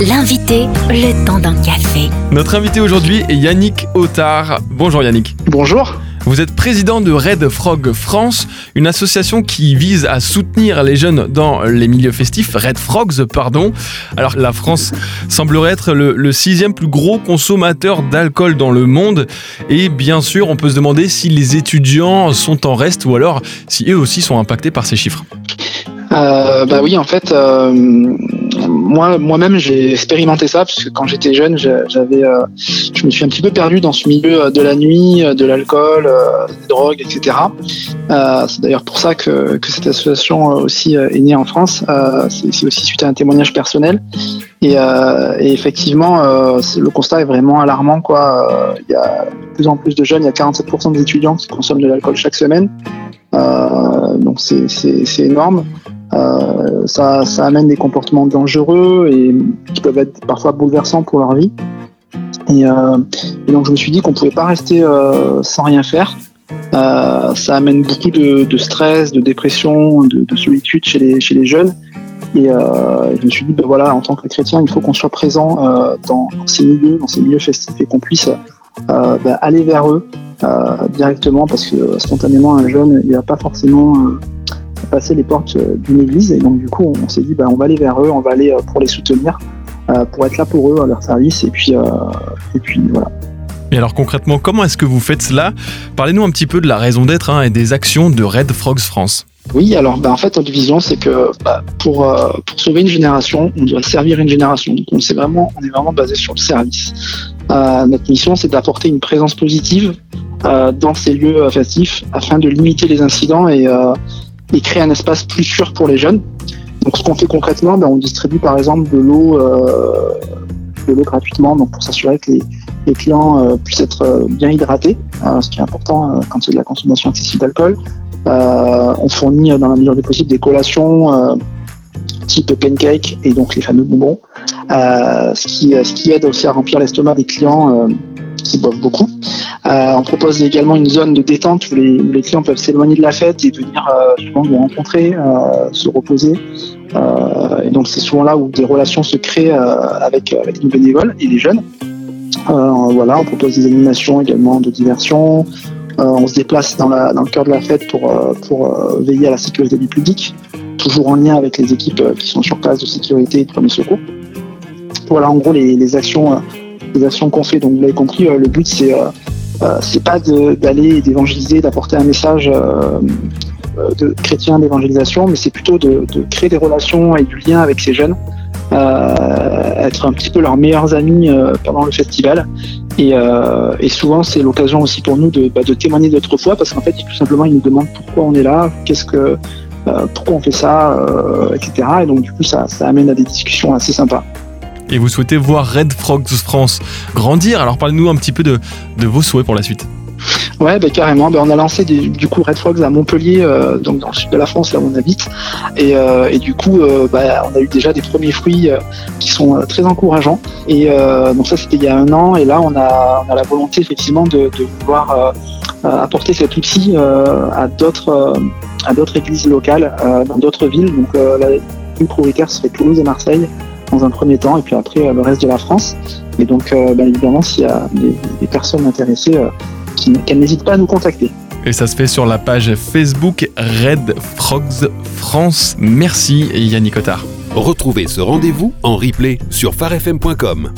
L'invité, le temps d'un café. Notre invité aujourd'hui est Yannick Otard. Bonjour Yannick. Bonjour. Vous êtes président de Red Frog France, une association qui vise à soutenir les jeunes dans les milieux festifs, Red Frogs, pardon. Alors la France semblerait être le, le sixième plus gros consommateur d'alcool dans le monde. Et bien sûr, on peut se demander si les étudiants sont en reste ou alors si eux aussi sont impactés par ces chiffres. Euh, bah oui, en fait, euh, moi, moi-même, j'ai expérimenté ça puisque quand j'étais jeune, j'avais, euh, je me suis un petit peu perdu dans ce milieu de la nuit, de l'alcool, des drogues, etc. c'est d'ailleurs pour ça que, que cette association aussi est née en France. c'est aussi suite à un témoignage personnel. Et, effectivement, le constat est vraiment alarmant. Il y a de plus en plus de jeunes, il y a 47% des étudiants qui consomment de l'alcool chaque semaine. donc c'est énorme. Euh, ça, amène des comportements dangereux et qui peuvent être parfois bouleversants pour leur vie. Et, euh, donc je me suis dit qu'on pouvait pas rester euh, sans rien faire. Ça amène beaucoup de, stress, de dépression, de, de, solitude chez les, jeunes. Et je me suis dit, ben voilà, en tant que chrétien, il faut qu'on soit présent dans, dans, ces milieux, dans ces milieux festifs, et qu'on puisse ben, aller vers eux directement, parce que spontanément, un jeune, il n'a pas forcément passer les portes euh, d'une église. Et donc, du coup, on, s'est dit, bah, on va aller vers eux, on va aller euh, pour les soutenir, euh, pour être là pour eux, à leur service. Et puis, et puis voilà. Et alors concrètement, comment est-ce que vous faites cela? Parlez-nous un petit peu de la raison d'être hein, et des actions de Red Frogs France. Oui, alors bah, en fait, notre vision, c'est que bah, pour, pour sauver une génération, on doit servir une génération. Donc on, est vraiment, on est vraiment basé sur le service. notre mission, c'est d'apporter une présence positive dans ces lieux festifs afin de limiter les incidents et, et créer un espace plus sûr pour les jeunes. Donc ce qu'on fait concrètement, ben, on distribue par exemple de l'eau euh, de l'eau gratuitement donc pour s'assurer que les, les clients euh, puissent être euh, bien hydratés, hein, ce qui est important euh, quand a de la consommation excessive d'alcool. on fournit dans la mesure des possibles des collations type pancake et donc les fameux bonbons, ce, qui, ce qui aide aussi à remplir l'estomac des clients qui boivent beaucoup. Euh, on propose également une zone de détente où les, clients peuvent s'éloigner de la fête et venir euh, souvent nous rencontrer, euh, se reposer. Et donc c'est souvent là où des relations se créent avec, avec nos bénévoles et les jeunes. voilà, on propose des animations également de diversion. on se déplace dans, le cœur de la fête pour, veiller à la sécurité du public, toujours en lien avec les équipes qui sont sur place de sécurité et de premier secours. Voilà en gros les, actions actions qu'on fait. Donc vous l'avez compris, le but c'est euh, c'est pas d'aller d'évangéliser, d'apporter un message euh, de chrétien d'évangélisation, mais c'est plutôt de, créer des relations et du lien avec ces jeunes, euh, être un petit peu leurs meilleurs amis euh, pendant le festival. Et, euh, et souvent, c'est l'occasion aussi pour nous de, bah, de témoigner de notre foi, parce qu'en fait, tout simplement, ils nous demandent pourquoi on est là, qu'est-ce que, pourquoi on fait ça, etc. Et donc, du coup, ça amène à des discussions assez sympas et vous souhaitez voir Red Frogs France grandir. Alors parlez-nous un petit peu de, vos souhaits pour la suite. Ouais, bah, carrément. Bah, on a lancé du coup Red Frogs à Montpellier, euh, donc dans le sud de la France, là où on habite. Et, euh, du coup, bah, on a eu déjà des premiers fruits qui sont très encourageants. Et donc ça, c'était il y a un an. Et là, on a, la volonté effectivement de, pouvoir apporter cet outil à d'autres à d'autres églises locales dans d'autres villes. Donc la ville prioritaire serait Toulouse et Marseille dans un premier temps, et puis après euh, le reste de la France. Et donc, euh, bien évidemment, s'il y a des, personnes intéressées, euh, qu'elles n'hésitent pas à nous contacter. Et ça se fait sur la page Facebook Red Frogs France. Merci Yannick Cotard. Retrouvez ce rendez-vous en replay sur farfm.com.